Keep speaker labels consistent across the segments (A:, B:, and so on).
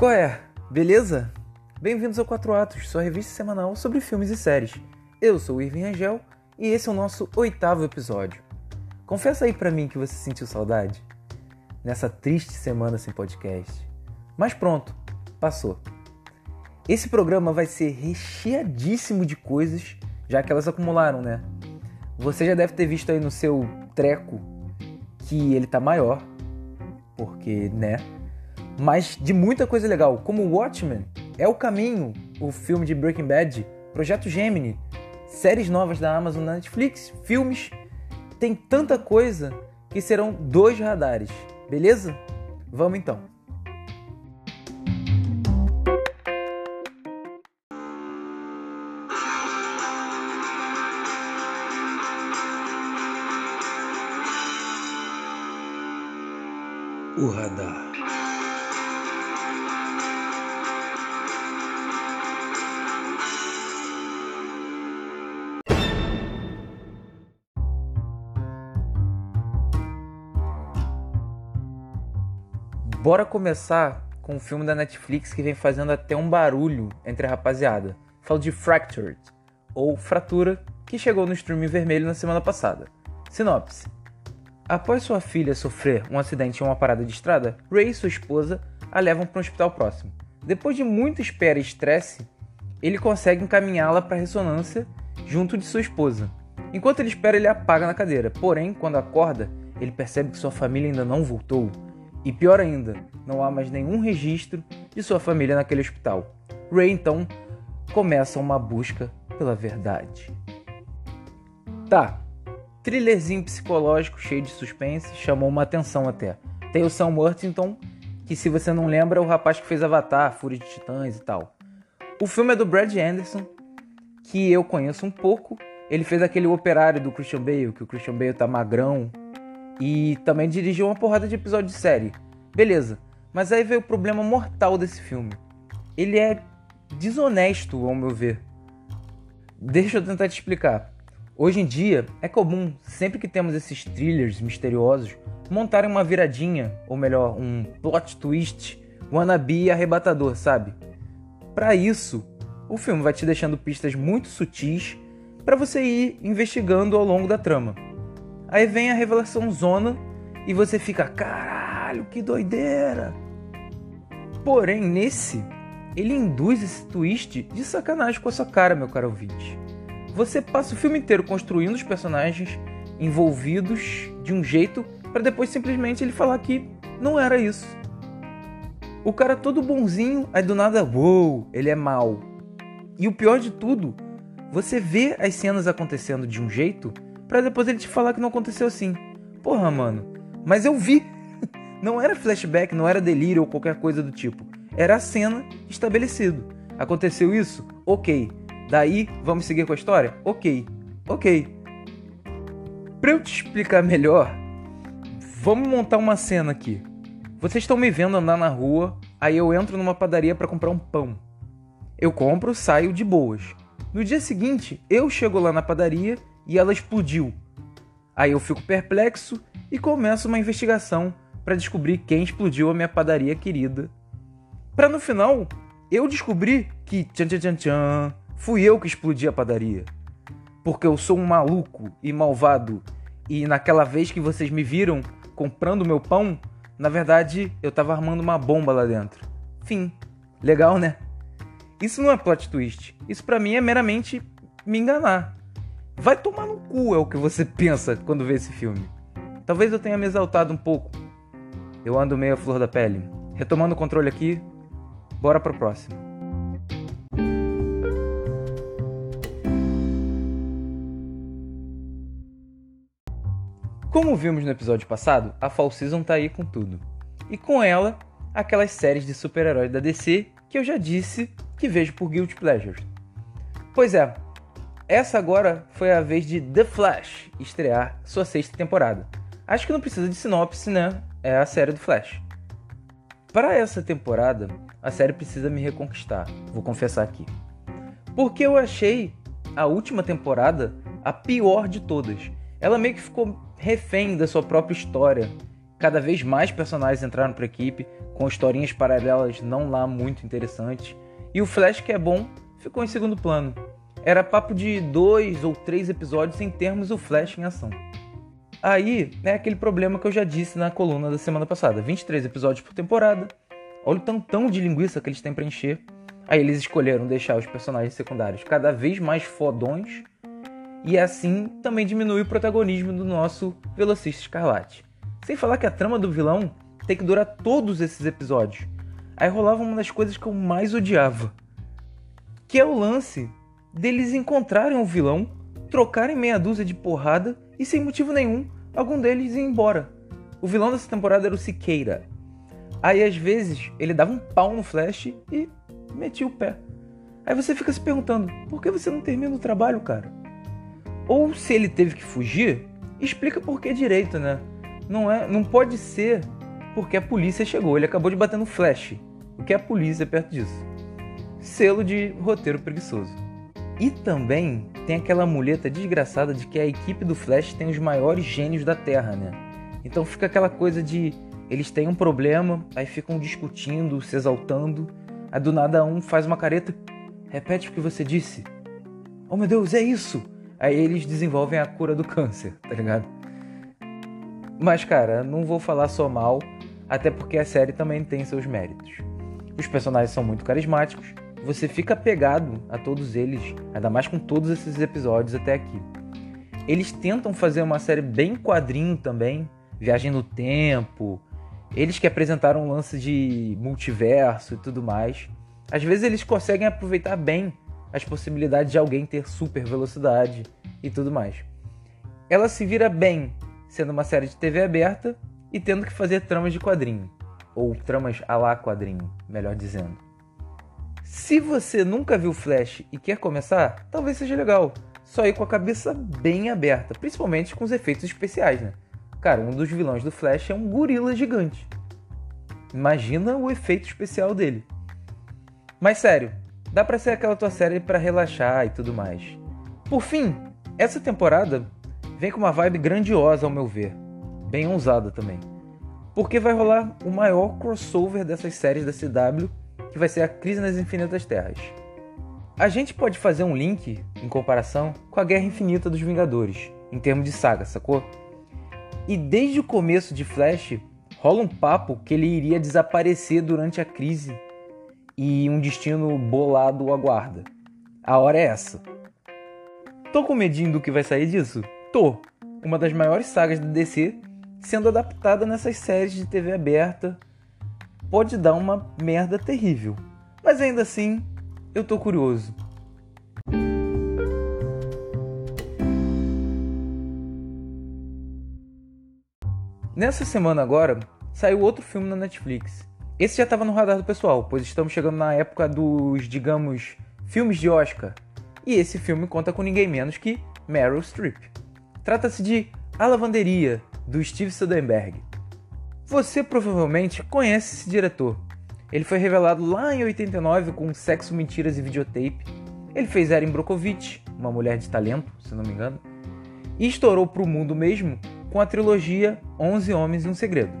A: Qual é? Beleza? Bem-vindos ao Quatro Atos, sua revista semanal sobre filmes e séries. Eu sou o Irving Angel e esse é o nosso oitavo episódio. Confessa aí pra mim que você sentiu saudade nessa triste semana sem podcast. Mas pronto, passou. Esse programa vai ser recheadíssimo de coisas, já que elas acumularam, né? Você já deve ter visto aí no seu treco que ele tá maior, porque, né? Mas de muita coisa legal, como Watchmen, É o Caminho, o filme de Breaking Bad, Projeto Gemini, séries novas da Amazon na Netflix, filmes. Tem tanta coisa que serão dois radares, beleza? Vamos então. Bora começar com um filme da Netflix que vem fazendo até um barulho entre a rapaziada. Falo de Fractured, ou Fratura, que chegou no streaming vermelho na semana passada. Sinopse. Após sua filha sofrer um acidente em uma parada de estrada, Ray e sua esposa a levam para um hospital próximo. Depois de muita espera e estresse, ele consegue encaminhá-la para ressonância junto de sua esposa. Enquanto ele espera, ele apaga na cadeira. Porém, quando acorda, ele percebe que sua família ainda não voltou. E pior ainda, não há mais nenhum registro de sua família naquele hospital. Ray então começa uma busca pela verdade. Tá, thrillerzinho psicológico cheio de suspense, chamou uma atenção até. Tem o Sam Worthington, que se você não lembra é o rapaz que fez Avatar, Fúria de Titãs e tal. O filme é do Brad Anderson, que eu conheço um pouco. Ele fez aquele operário do Christian Bale, que o Christian Bale tá magrão. E também dirigiu uma porrada de episódios de série. Beleza, mas aí veio o problema mortal desse filme. Ele é desonesto, ao meu ver. Deixa eu tentar te explicar. Hoje em dia, é comum, sempre que temos esses thrillers misteriosos, montarem uma viradinha, ou melhor, um plot twist, wannabe arrebatador, sabe? Para isso, o filme vai te deixando pistas muito sutis para você ir investigando ao longo da trama. Aí vem a revelação zona e você fica, caralho, que doideira! Porém, nesse, ele induz esse twist de sacanagem com a sua cara, meu caro ouvinte. Você passa o filme inteiro construindo os personagens envolvidos de um jeito para depois simplesmente ele falar que não era isso. O cara todo bonzinho, aí do nada, uou, ele é mal. E o pior de tudo, você vê as cenas acontecendo de um jeito para depois ele te falar que não aconteceu assim. Porra, mano, mas eu vi. Não era flashback, não era delírio ou qualquer coisa do tipo. Era a cena estabelecido. Aconteceu isso? Ok. Daí, vamos seguir com a história? Ok. Ok. Para eu te explicar melhor, vamos montar uma cena aqui. Vocês estão me vendo andar na rua, aí eu entro numa padaria para comprar um pão. Eu compro, saio de boas. No dia seguinte, eu chego lá na padaria e ela explodiu. Aí eu fico perplexo e começo uma investigação para descobrir quem explodiu a minha padaria querida. Para no final eu descobrir que tchan, tchan, tchan, tchan, fui eu que explodi a padaria. Porque eu sou um maluco e malvado e naquela vez que vocês me viram comprando meu pão, na verdade eu tava armando uma bomba lá dentro. Fim. Legal, né? Isso não é plot twist. Isso para mim é meramente me enganar. Vai tomar no cu é o que você pensa quando vê esse filme. Talvez eu tenha me exaltado um pouco. Eu ando meio a flor da pele. Retomando o controle aqui, bora pro próximo. Como vimos no episódio passado, a Fall Season tá aí com tudo. E com ela, aquelas séries de super-heróis da DC que eu já disse que vejo por Guilty Pleasures. Pois é, essa agora foi a vez de The Flash estrear sua sexta temporada. Acho que não precisa de sinopse, né? É a série do Flash. Para essa temporada, a série precisa me reconquistar, vou confessar aqui. Porque eu achei a última temporada a pior de todas. Ela meio que ficou refém da sua própria história Cada vez mais personagens entraram para a equipe, com historinhas paralelas não lá muito interessantes, e o Flash, que é bom, ficou em segundo plano. Era papo de dois ou três episódios sem termos o Flash em ação. Aí é aquele problema que eu já disse na coluna da semana passada: 23 episódios por temporada. Olha o tantão de linguiça que eles têm para encher. Aí eles escolheram deixar os personagens secundários cada vez mais fodões e assim também diminui o protagonismo do nosso velocista escarlate. Sem falar que a trama do vilão tem que durar todos esses episódios. Aí rolava uma das coisas que eu mais odiava, que é o lance deles encontrarem o vilão, trocarem meia dúzia de porrada e sem motivo nenhum, algum deles ir embora. O vilão dessa temporada era o Siqueira. Aí às vezes ele dava um pau no Flash e metia o pé. Aí você fica se perguntando, por que você não termina o trabalho, cara? Ou se ele teve que fugir, explica por que direito, né? Não é, não pode ser porque a polícia chegou, ele acabou de bater no Flash. O que é a polícia perto disso? Selo de roteiro preguiçoso. E também tem aquela muleta desgraçada de que a equipe do Flash tem os maiores gênios da Terra, né? Então fica aquela coisa de eles têm um problema, aí ficam discutindo, se exaltando, aí do nada um faz uma careta, repete o que você disse. Oh meu Deus, é isso! Aí eles desenvolvem a cura do câncer, tá ligado? Mas cara, não vou falar só mal, até porque a série também tem seus méritos. Os personagens são muito carismáticos, você fica apegado a todos eles, ainda mais com todos esses episódios até aqui. Eles tentam fazer uma série bem quadrinho também, viagem no tempo. Eles que apresentaram um lance de multiverso e tudo mais. Às vezes eles conseguem aproveitar bem as possibilidades de alguém ter super velocidade e tudo mais. Ela se vira bem sendo uma série de TV aberta e tendo que fazer tramas de quadrinho, ou tramas a lá quadrinho, melhor dizendo. Se você nunca viu Flash e quer começar, talvez seja legal. Só ir com a cabeça bem aberta, principalmente com os efeitos especiais, né? Cara, um dos vilões do Flash é um gorila gigante. Imagina o efeito especial dele. Mas sério, dá pra ser aquela tua série para relaxar e tudo mais. Por fim, essa temporada vem com uma vibe grandiosa ao meu ver, bem ousada também. Porque vai rolar o maior crossover dessas séries da CW que vai ser a Crise nas Infinitas Terras. A gente pode fazer um link, em comparação, com a Guerra Infinita dos Vingadores, em termos de saga, sacou? E desde o começo de Flash, rola um papo que ele iria desaparecer durante a crise e um destino bolado o aguarda. A hora é essa. Tô com medinho do que vai sair disso? Tô. Uma das maiores sagas da DC sendo adaptada nessas séries de TV aberta pode dar uma merda terrível. Mas ainda assim, eu tô curioso. Nessa semana agora, saiu outro filme na Netflix. Esse já estava no radar do pessoal, pois estamos chegando na época dos, digamos, filmes de Oscar. E esse filme conta com ninguém menos que Meryl Streep. Trata-se de A Lavanderia, do Steve Soderbergh. Você provavelmente conhece esse diretor. Ele foi revelado lá em 89 com Sexo, Mentiras e Videotape. Ele fez Erin Brockovich, uma mulher de talento, se não me engano, e estourou para o mundo mesmo com a trilogia 11 Homens e um Segredo.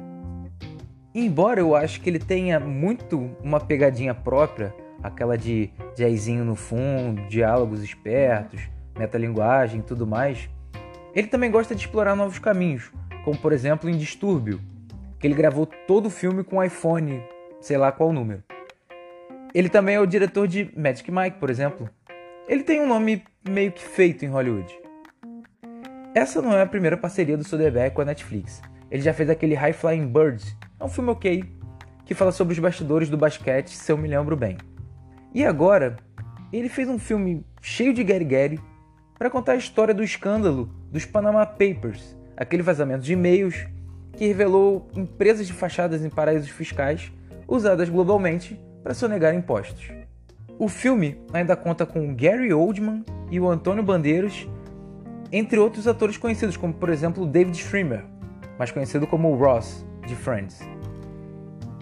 A: Embora eu acho que ele tenha muito uma pegadinha própria, aquela de jazzinho no fundo, diálogos espertos, metalinguagem e tudo mais, ele também gosta de explorar novos caminhos, como por exemplo em Distúrbio, que ele gravou todo o filme com iPhone, sei lá qual número. Ele também é o diretor de Magic Mike, por exemplo. Ele tem um nome meio que feito em Hollywood. Essa não é a primeira parceria do Soderbergh com a Netflix. Ele já fez aquele High Flying Birds, é um filme ok, que fala sobre os bastidores do basquete, se eu me lembro bem. E agora, ele fez um filme cheio de Gary Gary para contar a história do escândalo dos Panama Papers, aquele vazamento de e-mails que revelou empresas de fachadas em paraísos fiscais usadas globalmente para sonegar impostos. O filme ainda conta com Gary Oldman e o Antônio Bandeiras, entre outros atores conhecidos, como por exemplo David Schwimmer, mais conhecido como Ross de Friends.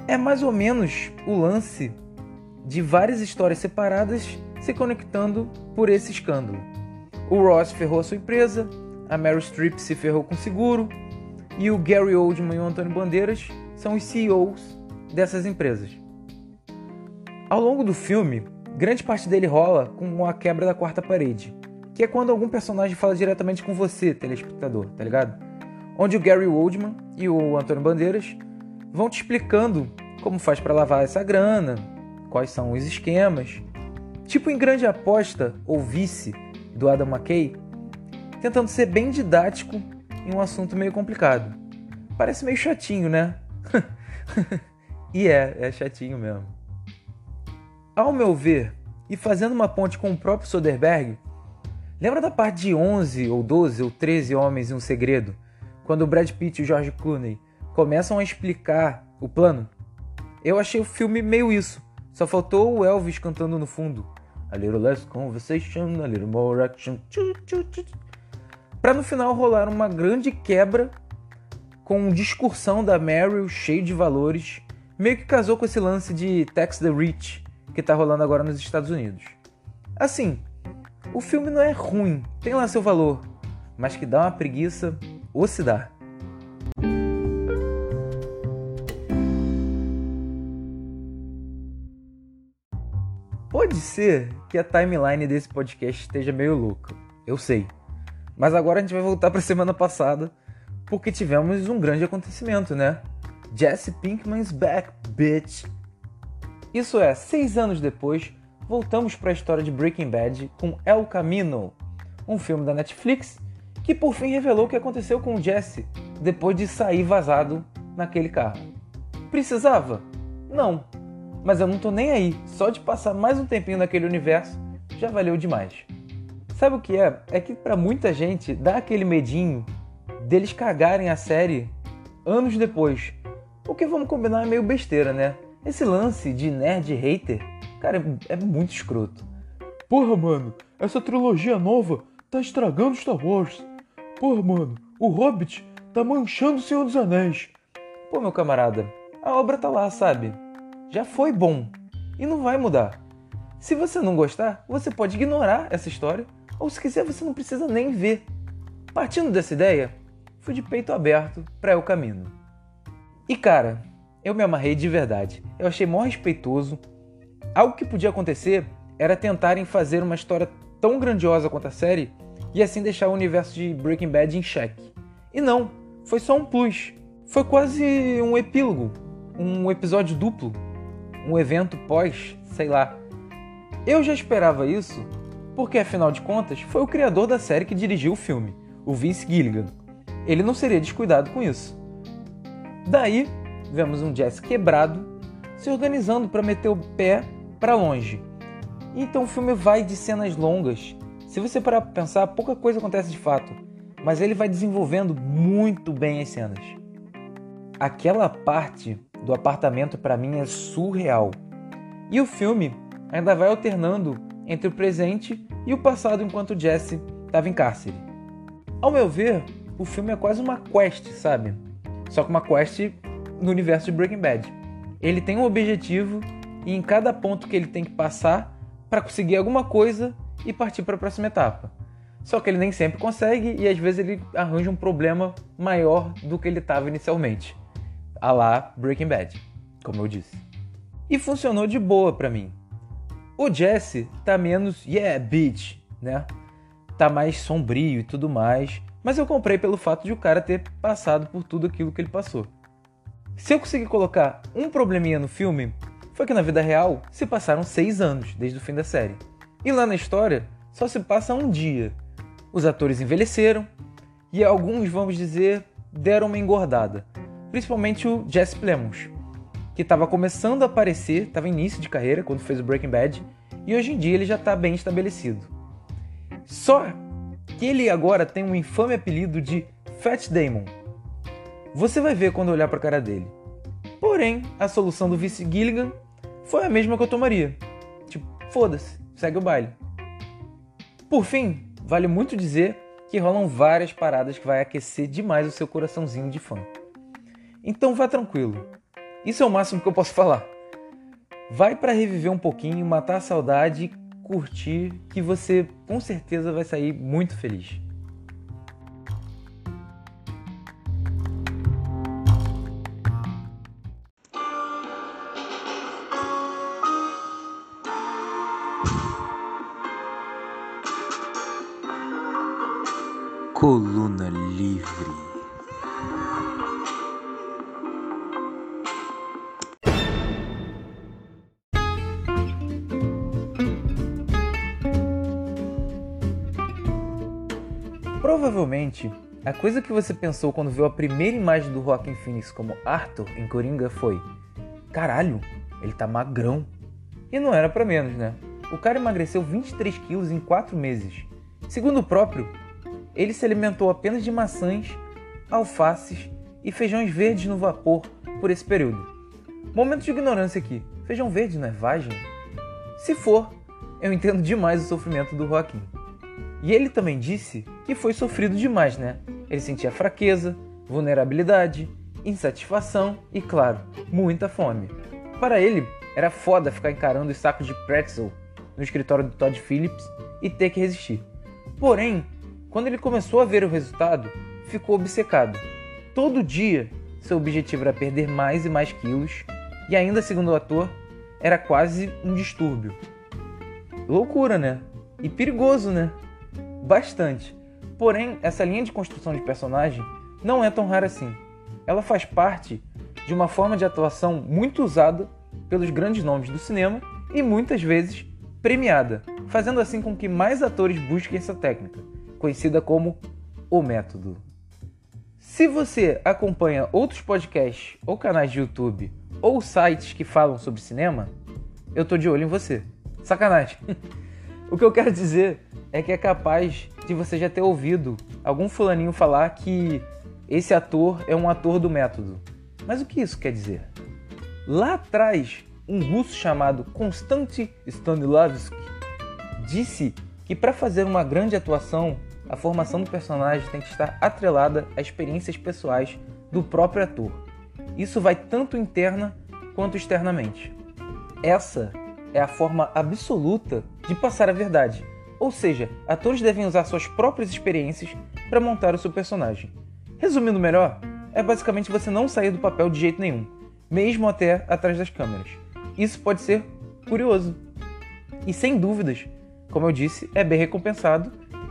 A: É mais ou menos o lance de várias histórias separadas se conectando por esse escândalo. O Ross ferrou a sua empresa, a Meryl Streep se ferrou com seguro, e o Gary Oldman e o Antônio Bandeiras são os CEOs dessas empresas. Ao longo do filme, grande parte dele rola com a quebra da quarta parede, que é quando algum personagem fala diretamente com você, telespectador, tá ligado? Onde o Gary Oldman e o Antônio Bandeiras vão te explicando como faz para lavar essa grana, quais são os esquemas. Tipo em Grande Aposta ou Vice do Adam McKay, tentando ser bem didático em um assunto meio complicado. Parece meio chatinho, né? e é, é chatinho mesmo. Ao meu ver, e fazendo uma ponte com o próprio Soderbergh, lembra da parte de 11 ou 12 ou 13 Homens e um Segredo, quando o Brad Pitt e o George Clooney começam a explicar o plano? Eu achei o filme meio isso. Só faltou o Elvis cantando no fundo. A little less conversation, a little more action. Pra no final rolar uma grande quebra com discursão da Meryl cheio de valores. Meio que casou com esse lance de Tax the Rich que tá rolando agora nos Estados Unidos. Assim, o filme não é ruim, tem lá seu valor, mas que dá uma preguiça, ou se dá. Pode ser que a timeline desse podcast esteja meio louca, eu sei. Mas agora a gente vai voltar para a semana passada, porque tivemos um grande acontecimento, né? Jesse Pinkman's back, bitch! Isso é, seis anos depois, voltamos para a história de Breaking Bad com El Camino, um filme da Netflix que por fim revelou o que aconteceu com Jesse depois de sair vazado naquele carro. Precisava? Não, mas eu não tô nem aí. Só de passar mais um tempinho naquele universo já valeu demais. Sabe o que é? É que para muita gente dá aquele medinho deles cagarem a série anos depois. O que vamos combinar é meio besteira, né? Esse lance de nerd hater, cara, é muito escroto.
B: Porra, mano, essa trilogia nova tá estragando Star Wars. Porra, mano, o Hobbit tá manchando o Senhor dos Anéis.
A: Pô, meu camarada, a obra tá lá, sabe? já foi bom e não vai mudar. Se você não gostar, você pode ignorar essa história, ou se quiser, você não precisa nem ver. Partindo dessa ideia, fui de peito aberto para o caminho. E cara, eu me amarrei de verdade. Eu achei mó respeitoso. Algo que podia acontecer era tentarem fazer uma história tão grandiosa quanto a série e assim deixar o universo de Breaking Bad em xeque. E não, foi só um plus. Foi quase um epílogo, um episódio duplo um evento pós, sei lá. Eu já esperava isso, porque afinal de contas foi o criador da série que dirigiu o filme, o Vince Gilligan. Ele não seria descuidado com isso. Daí, vemos um Jesse quebrado se organizando para meter o pé para longe. Então o filme vai de cenas longas. Se você parar para pensar, pouca coisa acontece de fato, mas ele vai desenvolvendo muito bem as cenas. Aquela parte do apartamento para mim é surreal. E o filme ainda vai alternando entre o presente e o passado enquanto Jesse estava em cárcere. Ao meu ver, o filme é quase uma quest, sabe? Só que uma quest no universo de Breaking Bad. Ele tem um objetivo e em cada ponto que ele tem que passar para conseguir alguma coisa e partir para a próxima etapa. Só que ele nem sempre consegue e às vezes ele arranja um problema maior do que ele estava inicialmente a lá Breaking Bad, como eu disse. E funcionou de boa para mim. O Jesse tá menos yeah, bitch, né? Tá mais sombrio e tudo mais, mas eu comprei pelo fato de o cara ter passado por tudo aquilo que ele passou. Se eu conseguir colocar um probleminha no filme, foi que na vida real se passaram seis anos desde o fim da série. E lá na história só se passa um dia. Os atores envelheceram e alguns, vamos dizer, deram uma engordada principalmente o Jesse Plemons, que estava começando a aparecer, estava início de carreira quando fez o Breaking Bad, e hoje em dia ele já está bem estabelecido. Só que ele agora tem um infame apelido de Fat Damon. Você vai ver quando olhar para a cara dele. Porém, a solução do vice Gilligan foi a mesma que eu tomaria. Tipo, foda-se, segue o baile. Por fim, vale muito dizer que rolam várias paradas que vai aquecer demais o seu coraçãozinho de fã. Então vá tranquilo. Isso é o máximo que eu posso falar. Vai para reviver um pouquinho, matar a saudade, curtir, que você com certeza vai sair muito feliz.
C: Coluna Livre.
A: A coisa que você pensou quando viu a primeira imagem do Joaquin Phoenix como Arthur em Coringa foi: caralho, ele tá magrão. E não era para menos, né? O cara emagreceu 23 quilos em 4 meses. Segundo o próprio, ele se alimentou apenas de maçãs, alfaces e feijões verdes no vapor por esse período. Momento de ignorância aqui: feijão verde não é vagem? Se for, eu entendo demais o sofrimento do Joaquim. E ele também disse que foi sofrido demais, né? Ele sentia fraqueza, vulnerabilidade, insatisfação e, claro, muita fome. Para ele, era foda ficar encarando os sacos de pretzel no escritório do Todd Phillips e ter que resistir. Porém, quando ele começou a ver o resultado, ficou obcecado. Todo dia, seu objetivo era perder mais e mais quilos, e ainda segundo o ator, era quase um distúrbio. Loucura, né? E perigoso, né? Bastante. Porém, essa linha de construção de personagem não é tão rara assim. Ela faz parte de uma forma de atuação muito usada pelos grandes nomes do cinema e muitas vezes premiada, fazendo assim com que mais atores busquem essa técnica, conhecida como o método. Se você acompanha outros podcasts ou canais de YouTube ou sites que falam sobre cinema, eu tô de olho em você. Sacanagem. o que eu quero dizer é que é capaz de você já ter ouvido algum fulaninho falar que esse ator é um ator do método. Mas o que isso quer dizer? Lá atrás, um russo chamado Konstanty Stanislavski disse que para fazer uma grande atuação, a formação do personagem tem que estar atrelada a experiências pessoais do próprio ator. Isso vai tanto interna quanto externamente. Essa é a forma absoluta de passar a verdade. Ou seja, atores devem usar suas próprias experiências para montar o seu personagem. Resumindo melhor, é basicamente você não sair do papel de jeito nenhum, mesmo até atrás das câmeras. Isso pode ser curioso. E sem dúvidas, como eu disse, é bem recompensado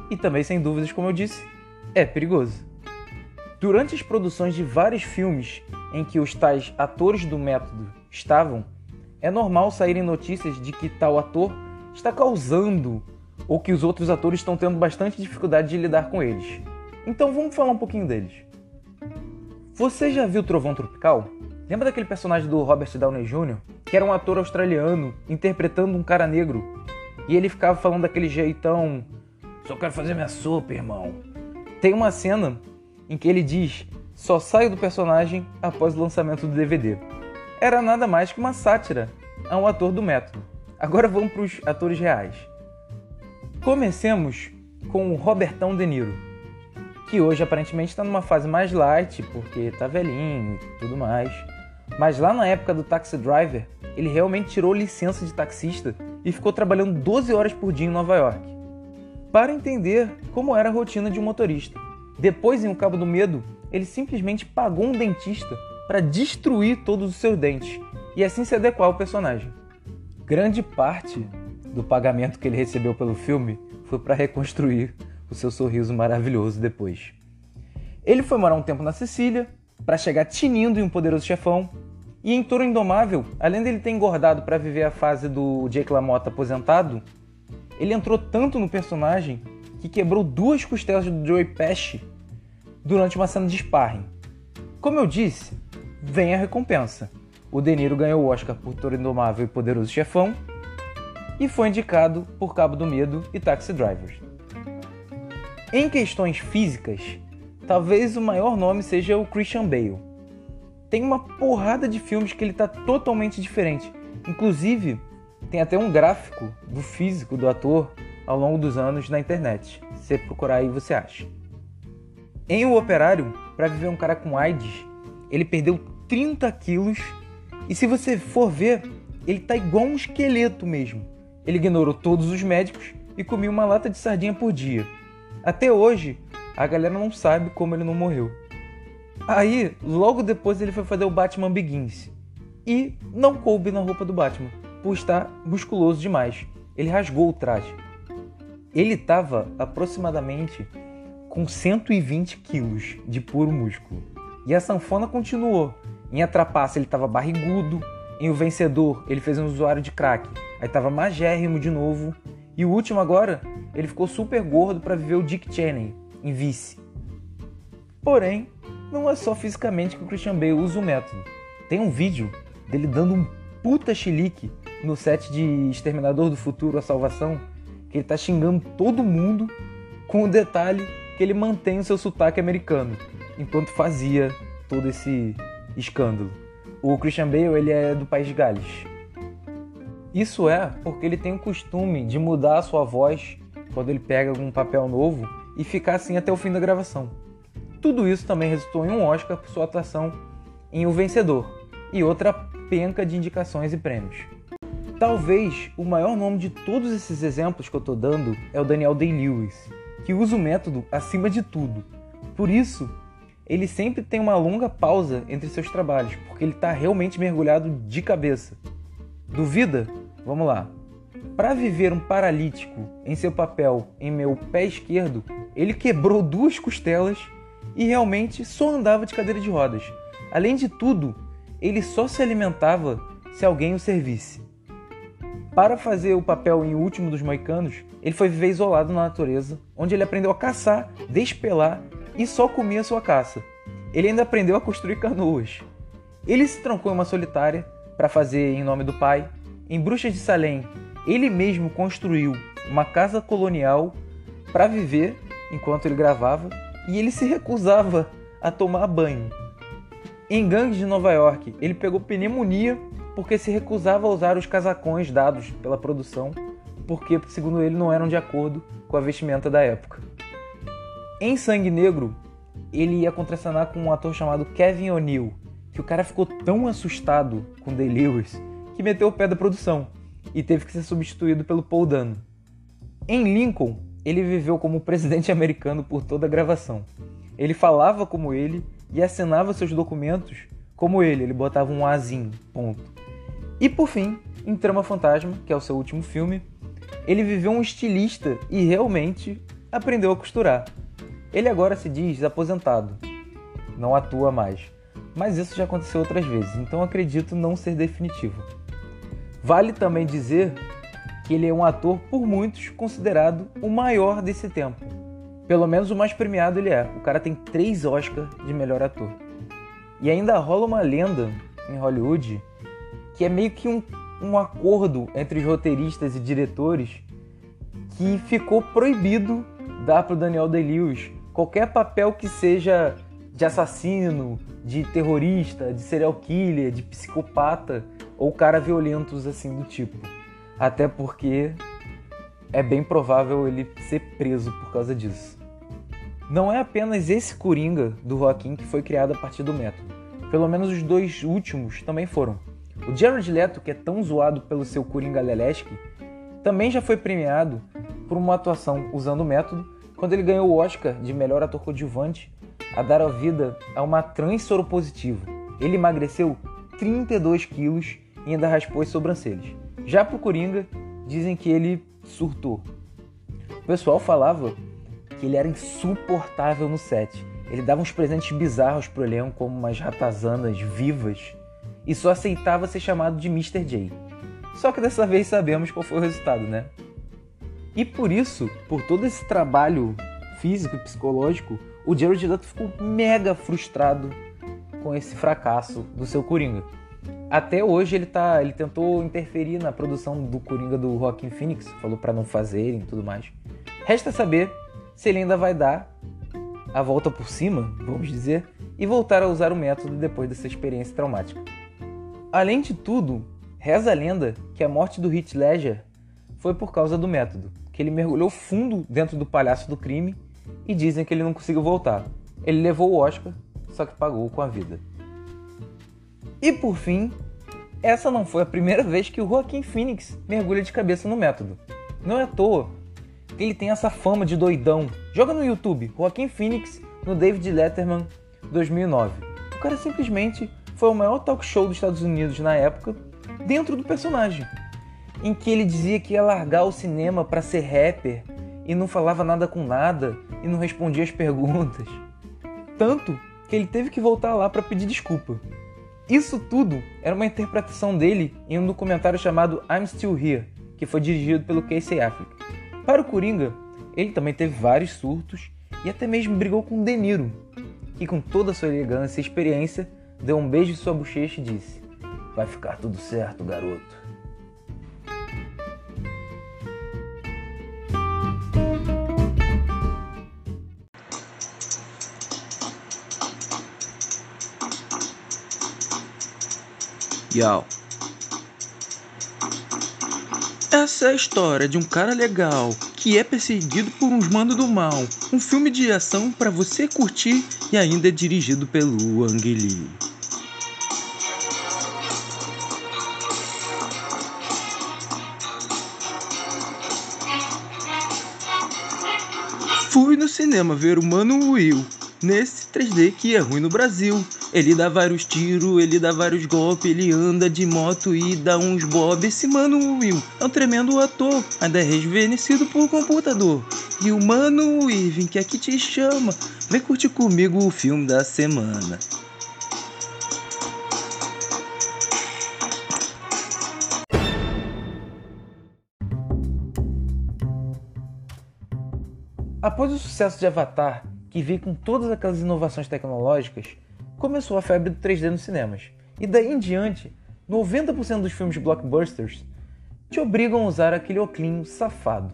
A: e também sem dúvidas, como eu disse, é perigoso. Durante as produções de vários filmes em que os tais atores do método estavam, é normal saírem notícias de que tal ator está causando ou que os outros atores estão tendo bastante dificuldade de lidar com eles. Então vamos falar um pouquinho deles. Você já viu Trovão Tropical? Lembra daquele personagem do Robert Downey Jr., que era um ator australiano interpretando um cara negro? E ele ficava falando daquele jeitão: Só quero fazer minha sopa, irmão. Tem uma cena em que ele diz: Só saio do personagem após o lançamento do DVD. Era nada mais que uma sátira a um ator do método. Agora vamos para os atores reais. Comecemos com o Robertão De Niro, que hoje aparentemente está numa fase mais light, porque tá velhinho e tudo mais. Mas lá na época do Taxi Driver, ele realmente tirou licença de taxista e ficou trabalhando 12 horas por dia em Nova York. Para entender como era a rotina de um motorista. Depois, em O Cabo do Medo, ele simplesmente pagou um dentista para destruir todos os seus dentes e assim se adequar ao personagem. Grande parte do pagamento que ele recebeu pelo filme foi para reconstruir o seu sorriso maravilhoso depois. Ele foi morar um tempo na Sicília para chegar tinindo em um poderoso chefão. E em Toro Indomável, além dele ter engordado para viver a fase do Jake LaMotta aposentado, ele entrou tanto no personagem que quebrou duas costelas do Joey Pesci durante uma cena de sparring. Como eu disse, vem a recompensa. O De Niro ganhou o Oscar por Toro Indomável e Poderoso Chefão e foi indicado por Cabo do Medo e Taxi Drivers. Em questões físicas, talvez o maior nome seja o Christian Bale. Tem uma porrada de filmes que ele está totalmente diferente. Inclusive, tem até um gráfico do físico do ator ao longo dos anos na internet. Se você procurar aí, você acha. Em O Operário, para viver um cara com AIDS, ele perdeu 30 quilos. E se você for ver, ele tá igual um esqueleto mesmo. Ele ignorou todos os médicos e comia uma lata de sardinha por dia. Até hoje, a galera não sabe como ele não morreu. Aí, logo depois, ele foi fazer o Batman Begins. E não coube na roupa do Batman, por estar musculoso demais. Ele rasgou o traje. Ele estava aproximadamente com 120 quilos de puro músculo. E a sanfona continuou. Em A Trapaça ele estava barrigudo, em O Vencedor ele fez um usuário de crack, aí estava magérrimo de novo. E o último agora, ele ficou super gordo para viver o Dick Cheney, em Vice. Porém, não é só fisicamente que o Christian Bale usa o método. Tem um vídeo dele dando um puta chilique no set de Exterminador do Futuro, A Salvação, que ele tá xingando todo mundo com o detalhe que ele mantém o seu sotaque americano, enquanto fazia todo esse escândalo. O Christian Bale ele é do país de Gales. Isso é porque ele tem o costume de mudar a sua voz quando ele pega algum papel novo e ficar assim até o fim da gravação. Tudo isso também resultou em um Oscar por sua atuação em O Vencedor e outra penca de indicações e prêmios. Talvez o maior nome de todos esses exemplos que eu estou dando é o Daniel Day-Lewis, que usa o método acima de tudo. Por isso, ele sempre tem uma longa pausa entre seus trabalhos, porque ele está realmente mergulhado de cabeça. Duvida? Vamos lá. Para viver um paralítico em seu papel em meu pé esquerdo, ele quebrou duas costelas e realmente só andava de cadeira de rodas. Além de tudo, ele só se alimentava se alguém o servisse. Para fazer o papel em Último dos Moicanos, ele foi viver isolado na natureza, onde ele aprendeu a caçar, despelar e só comia sua caça. Ele ainda aprendeu a construir canoas. Ele se trancou em uma solitária para fazer Em Nome do Pai. Em Bruxas de Salem, ele mesmo construiu uma casa colonial para viver enquanto ele gravava e ele se recusava a tomar banho. Em Gangues de Nova York, ele pegou pneumonia porque se recusava a usar os casacões dados pela produção, porque, segundo ele, não eram de acordo com a vestimenta da época. Em Sangue Negro, ele ia contracenar com um ator chamado Kevin O'Neill, que o cara ficou tão assustado com Day Lewis que meteu o pé da produção e teve que ser substituído pelo Paul Dano. Em Lincoln, ele viveu como presidente americano por toda a gravação. Ele falava como ele e assinava seus documentos como ele, ele botava um Azinho, ponto. E por fim, em Trama Fantasma, que é o seu último filme, ele viveu um estilista e realmente aprendeu a costurar. Ele agora se diz aposentado, não atua mais, mas isso já aconteceu outras vezes, então acredito não ser definitivo. Vale também dizer que ele é um ator por muitos considerado o maior desse tempo. Pelo menos o mais premiado ele é. O cara tem três Oscars de melhor ator. E ainda rola uma lenda em Hollywood que é meio que um, um acordo entre os roteiristas e diretores que ficou proibido dar para o Daniel Day-Lewis qualquer papel que seja de assassino, de terrorista, de serial killer, de psicopata ou cara violentos assim do tipo. Até porque é bem provável ele ser preso por causa disso. Não é apenas esse Coringa do Joaquim que foi criado a partir do método. Pelo menos os dois últimos também foram. O Jared Leto, que é tão zoado pelo seu Coringa Leleski, também já foi premiado por uma atuação usando o método quando ele ganhou o Oscar de melhor ator coadjuvante a dar a vida a uma trans soropositiva. Ele emagreceu 32 quilos e ainda raspou as sobrancelhas. Já pro Coringa, dizem que ele surtou. O pessoal falava que ele era insuportável no set. Ele dava uns presentes bizarros pro elenco, como umas ratazanas vivas, e só aceitava ser chamado de Mr. J. Só que dessa vez sabemos qual foi o resultado, né? E por isso, por todo esse trabalho físico e psicológico, o Jared Leto ficou mega frustrado com esse fracasso do seu Coringa. Até hoje ele tá, ele tentou interferir na produção do Coringa do Joaquin Phoenix, falou para não fazerem e tudo mais. Resta saber se ele ainda vai dar a volta por cima, vamos dizer, e voltar a usar o método depois dessa experiência traumática. Além de tudo, reza a lenda que a morte do Heath Ledger foi por causa do método, que ele mergulhou fundo dentro do palhaço do crime e dizem que ele não conseguiu voltar. Ele levou o Oscar, só que pagou com a vida. E por fim, essa não foi a primeira vez que o Joaquim Phoenix mergulha de cabeça no método. Não é à toa ele tem essa fama de doidão. Joga no YouTube, Joaquim Phoenix no David Letterman 2009. O cara simplesmente foi o maior talk show dos Estados Unidos na época, dentro do personagem, em que ele dizia que ia largar o cinema para ser rapper e não falava nada com nada e não respondia as perguntas. Tanto que ele teve que voltar lá para pedir desculpa. Isso tudo era uma interpretação dele em um documentário chamado I'm Still Here, que foi dirigido pelo Casey Affleck. Para o Coringa, ele também teve vários surtos e até mesmo brigou com De Niro, que com toda a sua elegância e experiência deu um beijo em sua bochecha e disse: Vai ficar tudo certo, garoto.
C: Essa é a história de um cara legal que é perseguido por uns manos do mal. Um filme de ação para você curtir e ainda é dirigido pelo Ang Lee. Fui no cinema ver o Mano Will, nesse 3D que é ruim no Brasil. Ele dá vários tiros, ele dá vários golpes, ele anda de moto e dá uns bob. Esse mano Will é um tremendo ator, ainda é rejuvenescido por computador. E o mano Irving que aqui te chama, vem curtir comigo o filme da semana.
A: Após o sucesso de Avatar, que veio com todas aquelas inovações tecnológicas, começou a febre do 3D nos cinemas. E daí em diante, 90% dos filmes blockbusters te obrigam a usar aquele oclinho safado.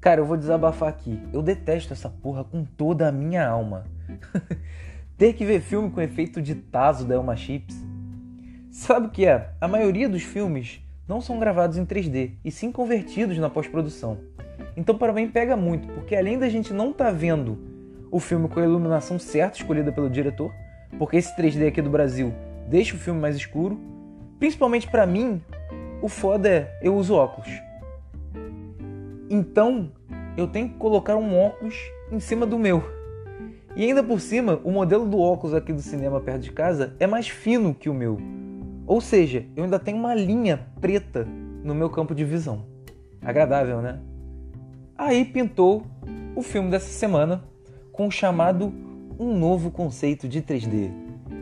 A: Cara, eu vou desabafar aqui. Eu detesto essa porra com toda a minha alma. Ter que ver filme com efeito de taso da Elma Chips. Sabe o que é? A maioria dos filmes não são gravados em 3D, e sim convertidos na pós-produção. Então para mim pega muito, porque além da gente não estar tá vendo o filme com a iluminação certa escolhida pelo diretor, porque esse 3D aqui do Brasil deixa o filme mais escuro. Principalmente para mim, o foda é eu uso óculos. Então, eu tenho que colocar um óculos em cima do meu. E ainda por cima, o modelo do óculos aqui do cinema perto de casa é mais fino que o meu. Ou seja, eu ainda tenho uma linha preta no meu campo de visão. Agradável, né? Aí pintou o filme dessa semana com o chamado um novo conceito de 3D.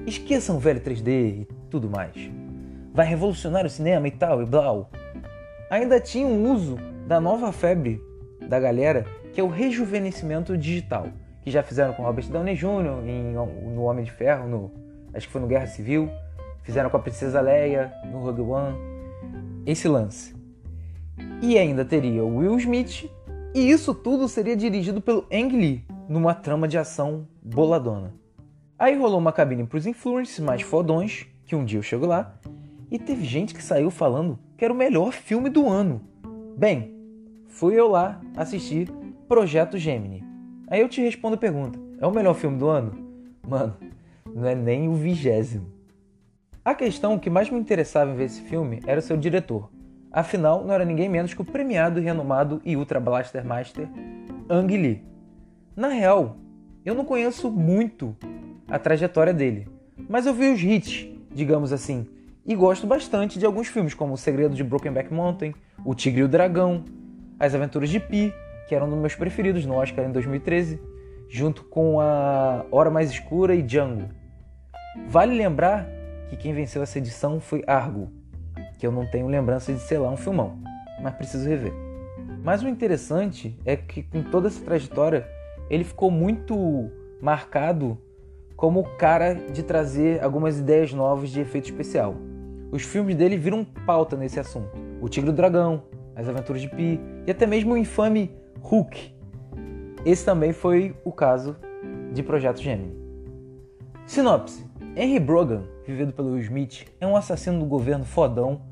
A: Esqueçam o velho 3D e tudo mais. Vai revolucionar o cinema e tal e blau. Ainda tinha um uso da nova febre da galera, que é o rejuvenescimento digital, que já fizeram com Robert Downey Jr. Em, no Homem de Ferro, no, acho que foi no Guerra Civil, fizeram com a Princesa Leia no Rogue One. Esse lance. E ainda teria o Will Smith, e isso tudo seria dirigido pelo Ang Lee, numa trama de ação boladona. Aí rolou uma cabine para os influencers mais fodões, que um dia eu chego lá, e teve gente que saiu falando que era o melhor filme do ano. Bem, fui eu lá assistir Projeto Gemini. Aí eu te respondo a pergunta: é o melhor filme do ano? Mano, não é nem o vigésimo. A questão que mais me interessava em ver esse filme era o seu diretor. Afinal, não era ninguém menos que o premiado renomado e Ultra Blaster Master Ang Lee. Na real, eu não conheço muito a trajetória dele, mas eu vi os hits, digamos assim, e gosto bastante de alguns filmes, como O Segredo de Brokenback Mountain, O Tigre e o Dragão, As Aventuras de Pi, que eram um dos meus preferidos no Oscar em 2013, junto com a Hora Mais Escura e Django. Vale lembrar que quem venceu essa edição foi Argo, que eu não tenho lembrança de ser lá um filmão, mas preciso rever. Mas o interessante é que com toda essa trajetória ele ficou muito marcado como o cara de trazer algumas ideias novas de efeito especial. Os filmes dele viram pauta nesse assunto. O Tigre do Dragão, As Aventuras de Pi e até mesmo o infame Hulk. Esse também foi o caso de Projeto Gemini. Sinopse: Henry Brogan, vivido pelo Will Smith, é um assassino do governo fodão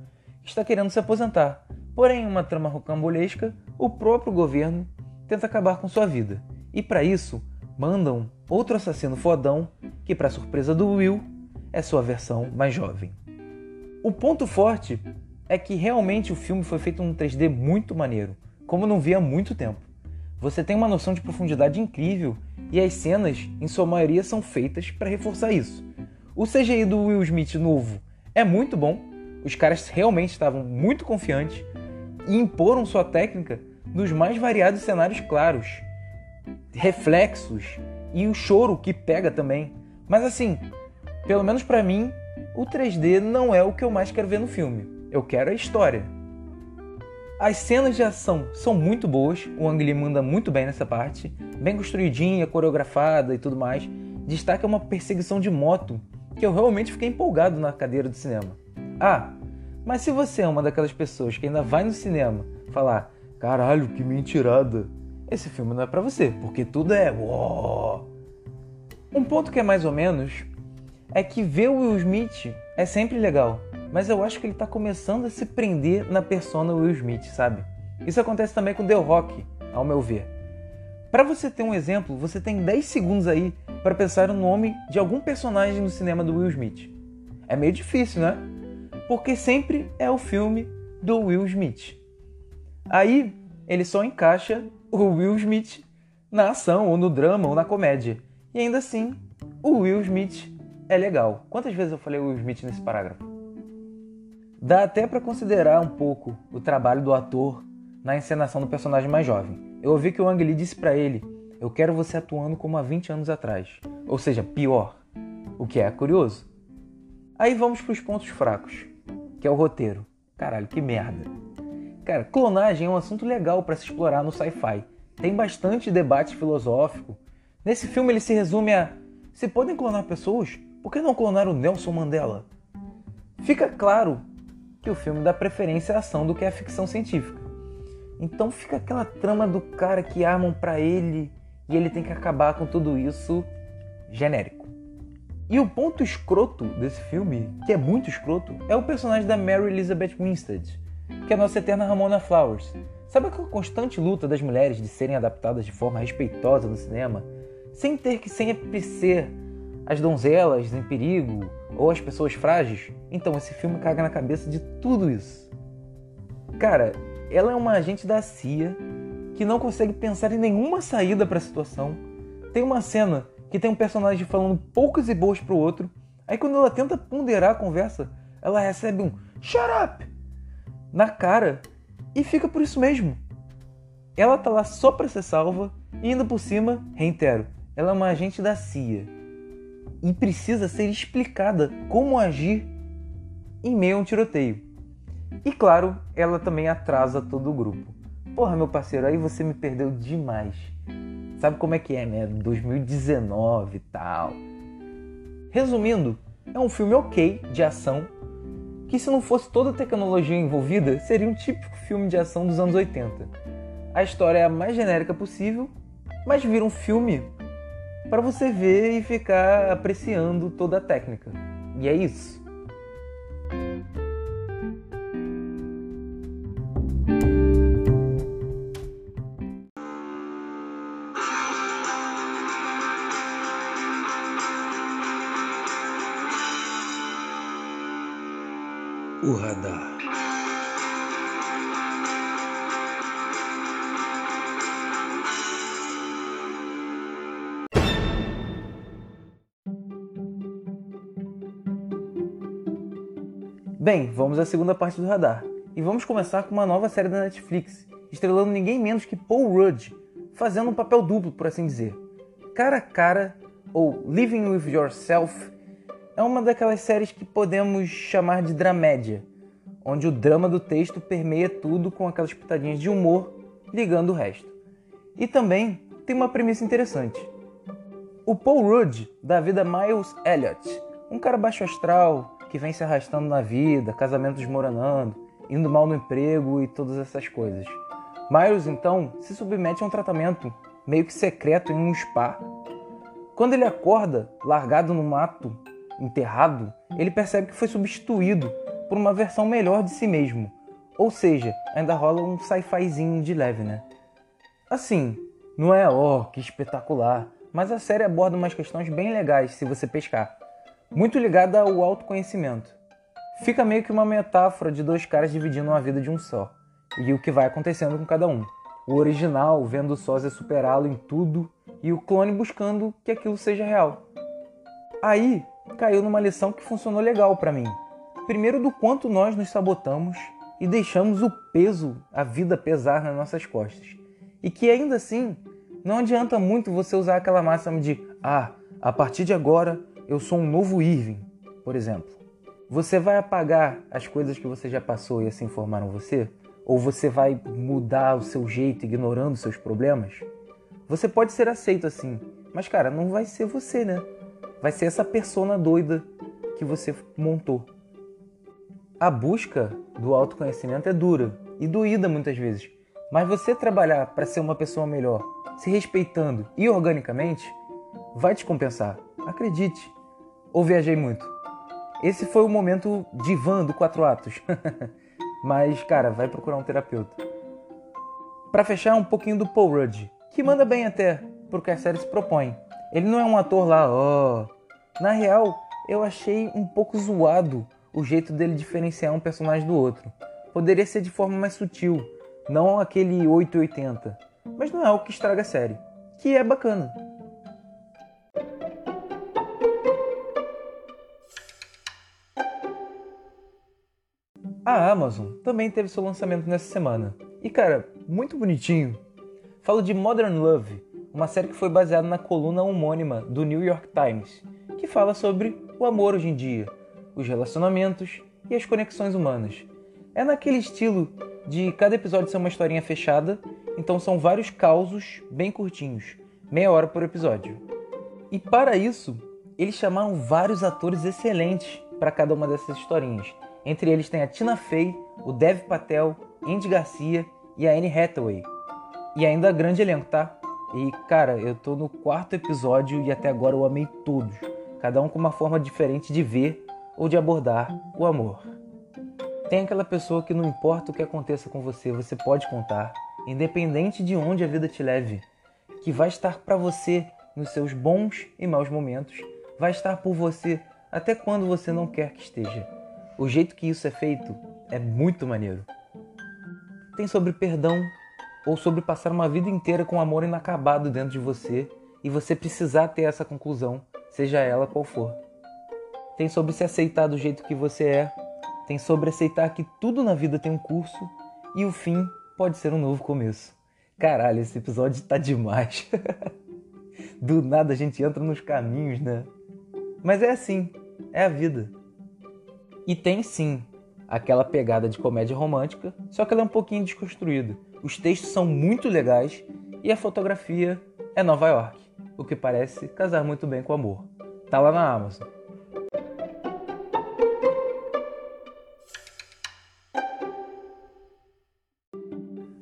A: que está querendo se aposentar. Porém, em uma trama rocambolesca, o próprio governo tenta acabar com sua vida e para isso, mandam outro assassino fodão que, para surpresa do Will, é sua versão mais jovem. O ponto forte é que realmente o filme foi feito num 3D muito maneiro, como não via há muito tempo. Você tem uma noção de profundidade incrível e as cenas, em sua maioria, são feitas para reforçar isso. O CGI do Will Smith novo é muito bom, os caras realmente estavam muito confiantes e imporam sua técnica dos mais variados cenários claros, reflexos e o choro que pega também. Mas assim, pelo menos para mim, o 3D não é o que eu mais quero ver no filme. Eu quero a história. As cenas de ação são muito boas, o Ang Lee manda muito bem nessa parte, bem construidinha, coreografada e tudo mais. Destaca uma perseguição de moto, que eu realmente fiquei empolgado na cadeira do cinema. Ah, mas se você é uma daquelas pessoas que ainda vai no cinema falar, caralho, que mentirada, esse filme não é para você, porque tudo é uó. Um ponto que é mais ou menos é que ver o Will Smith é sempre legal, mas eu acho que ele tá começando a se prender na persona Will Smith, sabe? Isso acontece também com The Rock, ao meu ver. Para você ter um exemplo, você tem 10 segundos aí para pensar no nome de algum personagem no cinema do Will Smith. É meio difícil, né? Porque sempre é o filme do Will Smith. Aí ele só encaixa o Will Smith na ação, ou no drama, ou na comédia. E ainda assim, o Will Smith é legal. Quantas vezes eu falei Will Smith nesse parágrafo? Dá até para considerar um pouco o trabalho do ator na encenação do personagem mais jovem. Eu ouvi que o Ang Lee disse para ele: Eu quero você atuando como há 20 anos atrás. Ou seja, pior. O que é curioso. Aí vamos para os pontos fracos, que é o roteiro. Caralho, que merda. Cara, clonagem é um assunto legal para se explorar no sci-fi. Tem bastante debate filosófico. Nesse filme ele se resume a: se podem clonar pessoas, por que não clonar o Nelson Mandela? Fica claro que o filme dá preferência à ação do que à ficção científica. Então fica aquela trama do cara que armam para ele e ele tem que acabar com tudo isso genérico. E o ponto escroto desse filme, que é muito escroto, é o personagem da Mary Elizabeth Winstead, que é a nossa eterna Ramona Flowers. Sabe aquela constante luta das mulheres de serem adaptadas de forma respeitosa no cinema, sem ter que sempre ser as donzelas em perigo ou as pessoas frágeis? Então, esse filme caga na cabeça de tudo isso. Cara, ela é uma agente da CIA que não consegue pensar em nenhuma saída para a situação. Tem uma cena que tem um personagem falando poucas e boas pro outro. Aí quando ela tenta ponderar a conversa, ela recebe um shut up na cara e fica por isso mesmo. Ela tá lá só para ser salva e ainda por cima, reitero, ela é uma agente da CIA e precisa ser explicada como agir em meio a um tiroteio. E claro, ela também atrasa todo o grupo. Porra, meu parceiro, aí você me perdeu demais. Sabe como é que é, né? 2019 e tal. Resumindo, é um filme ok de ação que se não fosse toda a tecnologia envolvida, seria um típico filme de ação dos anos 80. A história é a mais genérica possível, mas vira um filme para você ver e ficar apreciando toda a técnica. E é isso. Vamos à segunda parte do radar. E vamos começar com uma nova série da Netflix, estrelando ninguém menos que Paul Rudd, fazendo um papel duplo, por assim dizer. Cara a cara, ou Living with Yourself, é uma daquelas séries que podemos chamar de dramédia, onde o drama do texto permeia tudo com aquelas pitadinhas de humor ligando o resto. E também tem uma premissa interessante. O Paul Rudd dá vida a Miles Elliott, um cara baixo astral que vem se arrastando na vida, casamento desmoronando, indo mal no emprego e todas essas coisas. Miles então se submete a um tratamento meio que secreto em um spa. Quando ele acorda, largado no mato, enterrado, ele percebe que foi substituído por uma versão melhor de si mesmo. Ou seja, ainda rola um sci-fizinho de leve, né? Assim, não é, ó, oh, que espetacular, mas a série aborda umas questões bem legais se você pescar. Muito ligada ao autoconhecimento. Fica meio que uma metáfora de dois caras dividindo uma vida de um só, e o que vai acontecendo com cada um. O original vendo o sósia superá-lo em tudo e o clone buscando que aquilo seja real. Aí caiu numa lição que funcionou legal para mim. Primeiro, do quanto nós nos sabotamos e deixamos o peso, a vida pesar nas nossas costas. E que ainda assim, não adianta muito você usar aquela máxima de ah, a partir de agora eu sou um novo Irving, por exemplo. Você vai apagar as coisas que você já passou e assim formaram você? Ou você vai mudar o seu jeito ignorando seus problemas? Você pode ser aceito assim, mas cara, não vai ser você, né? Vai ser essa persona doida que você montou. A busca do autoconhecimento é dura e doída muitas vezes, mas você trabalhar para ser uma pessoa melhor, se respeitando e organicamente, vai te compensar. Acredite. Ou viajei muito. Esse foi o momento divã do quatro atos. mas, cara, vai procurar um terapeuta. Para fechar, um pouquinho do Paul Rudd, que manda bem até pro que a série se propõe. Ele não é um ator lá, ó. Oh. Na real, eu achei um pouco zoado o jeito dele diferenciar um personagem do outro. Poderia ser de forma mais sutil, não aquele 880. Mas não é o que estraga a série, que é bacana. A Amazon também teve seu lançamento nessa semana. E cara, muito bonitinho. Falo de Modern Love, uma série que foi baseada na coluna homônima do New York Times, que fala sobre o amor hoje em dia, os relacionamentos e as conexões humanas. É naquele estilo de cada episódio ser uma historinha fechada, então são vários causos bem curtinhos, meia hora por episódio. E para isso, eles chamaram vários atores excelentes para cada uma dessas historinhas. Entre eles tem a Tina Fey, o Dev Patel, Andy Garcia e a Anne Hathaway. E ainda grande elenco, tá? E cara, eu tô no quarto episódio e até agora eu amei todos, cada um com uma forma diferente de ver ou de abordar o amor. Tem aquela pessoa que não importa o que aconteça com você, você pode contar, independente de onde a vida te leve, que vai estar para você nos seus bons e maus momentos, vai estar por você até quando você não quer que esteja. O jeito que isso é feito é muito maneiro. Tem sobre perdão, ou sobre passar uma vida inteira com amor inacabado dentro de você e você precisar ter essa conclusão, seja ela qual for. Tem sobre se aceitar do jeito que você é, tem sobre aceitar que tudo na vida tem um curso e o fim pode ser um novo começo. Caralho, esse episódio tá demais. do nada a gente entra nos caminhos, né? Mas é assim, é a vida. E tem sim aquela pegada de comédia romântica, só que ela é um pouquinho desconstruída os textos são muito legais e a fotografia é Nova York, o que parece casar muito bem com o amor. Tá lá na Amazon.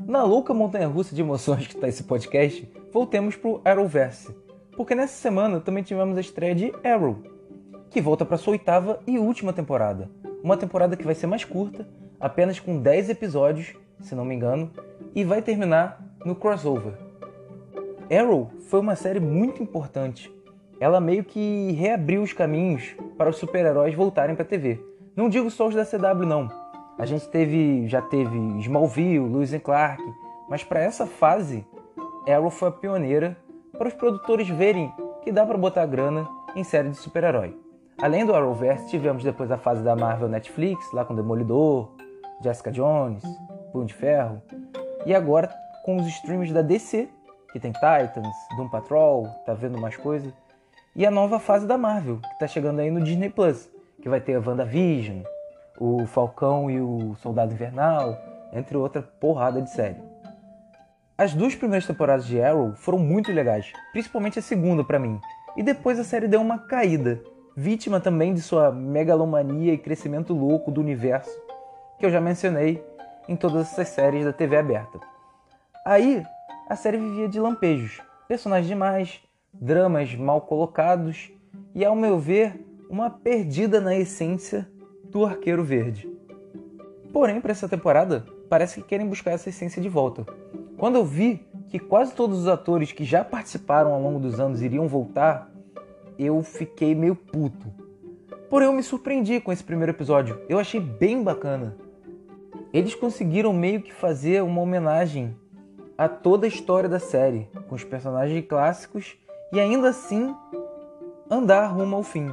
A: Na louca montanha-russa de emoções que está esse podcast, voltemos pro Arrowverse, porque nessa semana também tivemos a estreia de Arrow, que volta para sua oitava e última temporada. Uma temporada que vai ser mais curta, apenas com 10 episódios, se não me engano, e vai terminar no crossover. Arrow foi uma série muito importante. Ela meio que reabriu os caminhos para os super-heróis voltarem para a TV. Não digo só os da CW não. A gente teve, já teve Smallville, Lewis and Clark, mas para essa fase, Arrow foi a pioneira para os produtores verem que dá para botar grana em série de super-herói. Além do Arrowverse, tivemos depois a fase da Marvel Netflix, lá com Demolidor, Jessica Jones, Punho de Ferro, e agora com os streams da DC, que tem Titans, Doom Patrol, tá vendo mais coisa. E a nova fase da Marvel, que tá chegando aí no Disney Plus, que vai ter a WandaVision, o Falcão e o Soldado Invernal, entre outra porrada de série. As duas primeiras temporadas de Arrow foram muito legais, principalmente a segunda para mim. E depois a série deu uma caída, vítima também de sua megalomania e crescimento louco do universo, que eu já mencionei em todas essas séries da TV aberta. Aí, a série vivia de lampejos, personagens demais, dramas mal colocados e, ao meu ver, uma perdida na essência do Arqueiro Verde. Porém, para essa temporada, parece que querem buscar essa essência de volta. Quando eu vi que quase todos os atores que já participaram ao longo dos anos iriam voltar, eu fiquei meio puto. Porém, eu me surpreendi com esse primeiro episódio. Eu achei bem bacana eles conseguiram meio que fazer uma homenagem a toda a história da série, com os personagens clássicos e ainda assim andar rumo ao fim.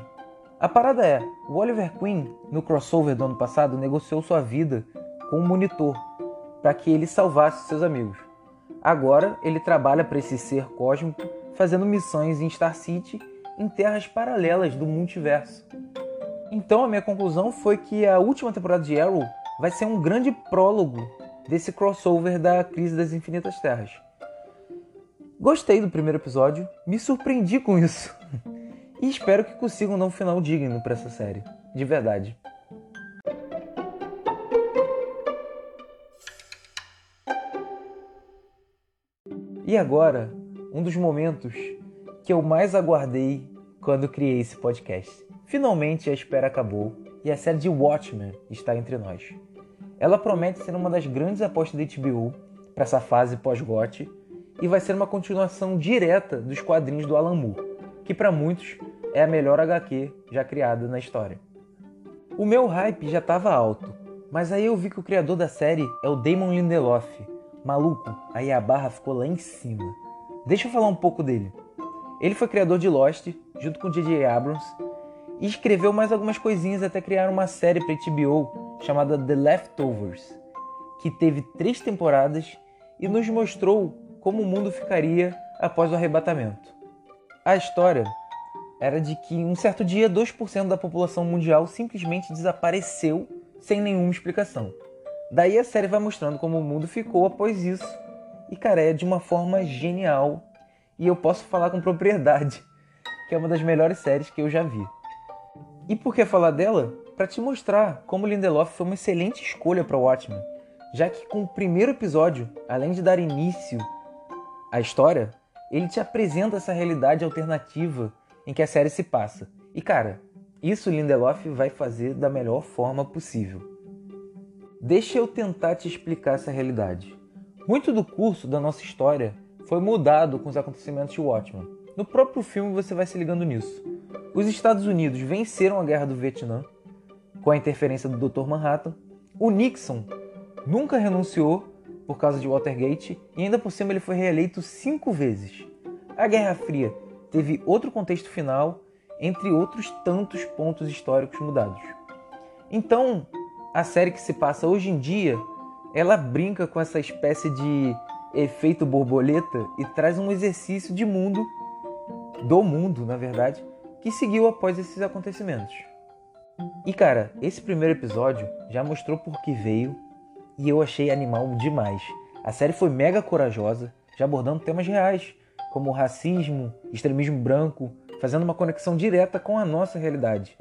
A: A parada é, o Oliver Queen, no crossover do ano passado, negociou sua vida com um monitor para que ele salvasse seus amigos. Agora ele trabalha para esse ser cósmico, fazendo missões em Star City em terras paralelas do multiverso. Então a minha conclusão foi que a última temporada de Arrow vai ser um grande prólogo desse crossover da Crise das Infinitas Terras. Gostei do primeiro episódio, me surpreendi com isso. E espero que consigam dar um final digno para essa série. De verdade. E agora, um dos momentos que eu mais aguardei quando criei esse podcast. Finalmente a espera acabou e a série de Watchmen está entre nós. Ela promete ser uma das grandes apostas da HBO para essa fase pós-GOT e vai ser uma continuação direta dos quadrinhos do Alan Moore, que para muitos é a melhor HQ já criada na história. O meu hype já estava alto, mas aí eu vi que o criador da série é o Damon Lindelof. Maluco, aí a barra ficou lá em cima. Deixa eu falar um pouco dele. Ele foi criador de Lost, junto com J.J. Abrams, e escreveu mais algumas coisinhas até criar uma série para HBO chamada The Leftovers, que teve três temporadas e nos mostrou como o mundo ficaria após o arrebatamento. A história era de que um certo dia 2% da população mundial simplesmente desapareceu sem nenhuma explicação. Daí a série vai mostrando como o mundo ficou após isso. E cara, é de uma forma genial. E eu posso falar com propriedade que é uma das melhores séries que eu já vi. E por que falar dela? Para te mostrar como Lindelof foi uma excelente escolha para Watchmen, já que com o primeiro episódio, além de dar início a história, ele te apresenta essa realidade alternativa em que a série se passa. E cara, isso Lindelof vai fazer da melhor forma possível. Deixa eu tentar te explicar essa realidade. Muito do curso da nossa história foi mudado com os acontecimentos de Watchmen. No próprio filme você vai se ligando nisso. Os Estados Unidos venceram a Guerra do Vietnã com a interferência do Dr. Manhattan. O Nixon nunca renunciou por causa de Watergate e ainda por cima ele foi reeleito cinco vezes. A Guerra Fria teve outro contexto final, entre outros tantos pontos históricos mudados. Então, a série que se passa hoje em dia, ela brinca com essa espécie de efeito borboleta e traz um exercício de mundo, do mundo, na verdade, que seguiu após esses acontecimentos. E cara, esse primeiro episódio já mostrou por que veio e eu achei animal demais. A série foi mega corajosa, já abordando temas reais, como racismo, extremismo branco, fazendo uma conexão direta com a nossa realidade.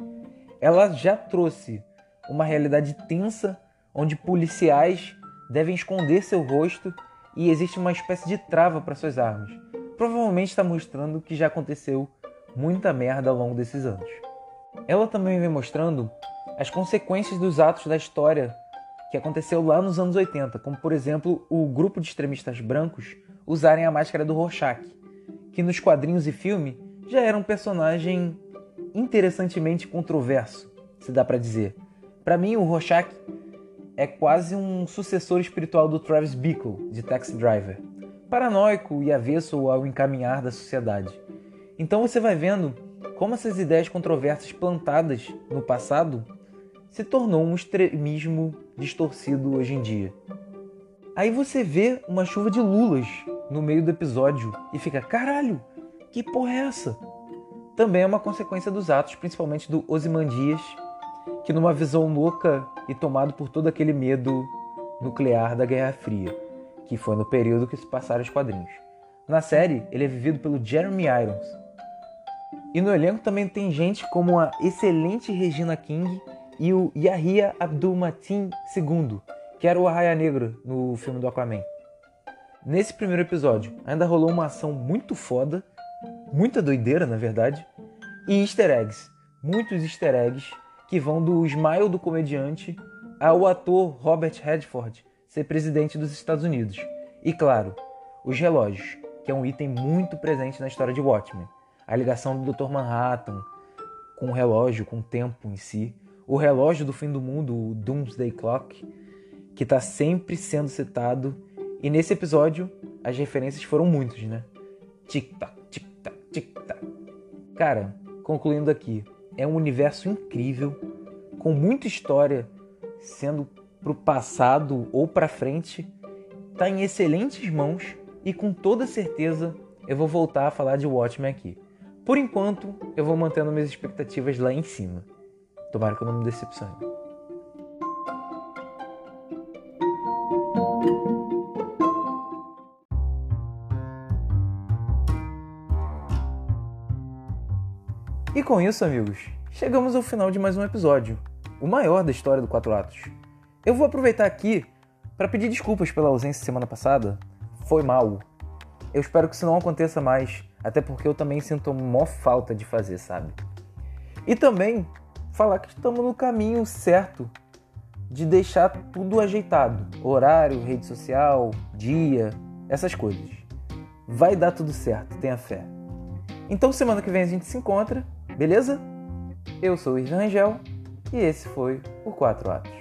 A: Ela já trouxe uma realidade tensa onde policiais devem esconder seu rosto e existe uma espécie de trava para suas armas. Provavelmente está mostrando que já aconteceu muita merda ao longo desses anos. Ela também vem mostrando as consequências dos atos da história que aconteceu lá nos anos 80, como por exemplo o grupo de extremistas brancos usarem a máscara do Rorschach, que nos quadrinhos e filme já era um personagem interessantemente controverso, se dá para dizer. Para mim, o Rorschach é quase um sucessor espiritual do Travis Bickle, de Taxi Driver, paranoico e avesso ao encaminhar da sociedade. Então você vai vendo como essas ideias controversas plantadas no passado se tornou um extremismo distorcido hoje em dia. Aí você vê uma chuva de lulas no meio do episódio e fica, caralho, que porra é essa? Também é uma consequência dos atos, principalmente do Ozymandias, que numa visão louca e tomado por todo aquele medo nuclear da Guerra Fria, que foi no período que se passaram os quadrinhos. Na série, ele é vivido pelo Jeremy Irons. E no elenco também tem gente como a excelente Regina King e o Yahya Abdul-Mateen II, que era o Arraia Negro no filme do Aquaman. Nesse primeiro episódio, ainda rolou uma ação muito foda, muita doideira na verdade, e easter eggs, muitos easter eggs que vão do smile do comediante ao ator Robert Redford ser presidente dos Estados Unidos. E claro, os relógios, que é um item muito presente na história de Watchmen. A ligação do Dr. Manhattan com o relógio, com o tempo em si, o relógio do fim do mundo, o Doomsday Clock, que está sempre sendo citado. E nesse episódio, as referências foram muitas, né? Tic-tac, tic-tac, tic-tac. Cara, concluindo aqui, é um universo incrível, com muita história sendo pro passado ou para frente, tá em excelentes mãos e com toda certeza eu vou voltar a falar de Watchmen aqui. Por enquanto, eu vou mantendo minhas expectativas lá em cima. Tomara que eu não me decepcione. E com isso, amigos, chegamos ao final de mais um episódio, o maior da história do Quatro Atos. Eu vou aproveitar aqui para pedir desculpas pela ausência semana passada. Foi mal. Eu espero que isso não aconteça mais, até porque eu também sinto mó falta de fazer, sabe? E também falar que estamos no caminho certo de deixar tudo ajeitado: horário, rede social, dia, essas coisas. Vai dar tudo certo, tenha fé. Então, semana que vem a gente se encontra, beleza? Eu sou o Rangel e esse foi o Quatro Atos.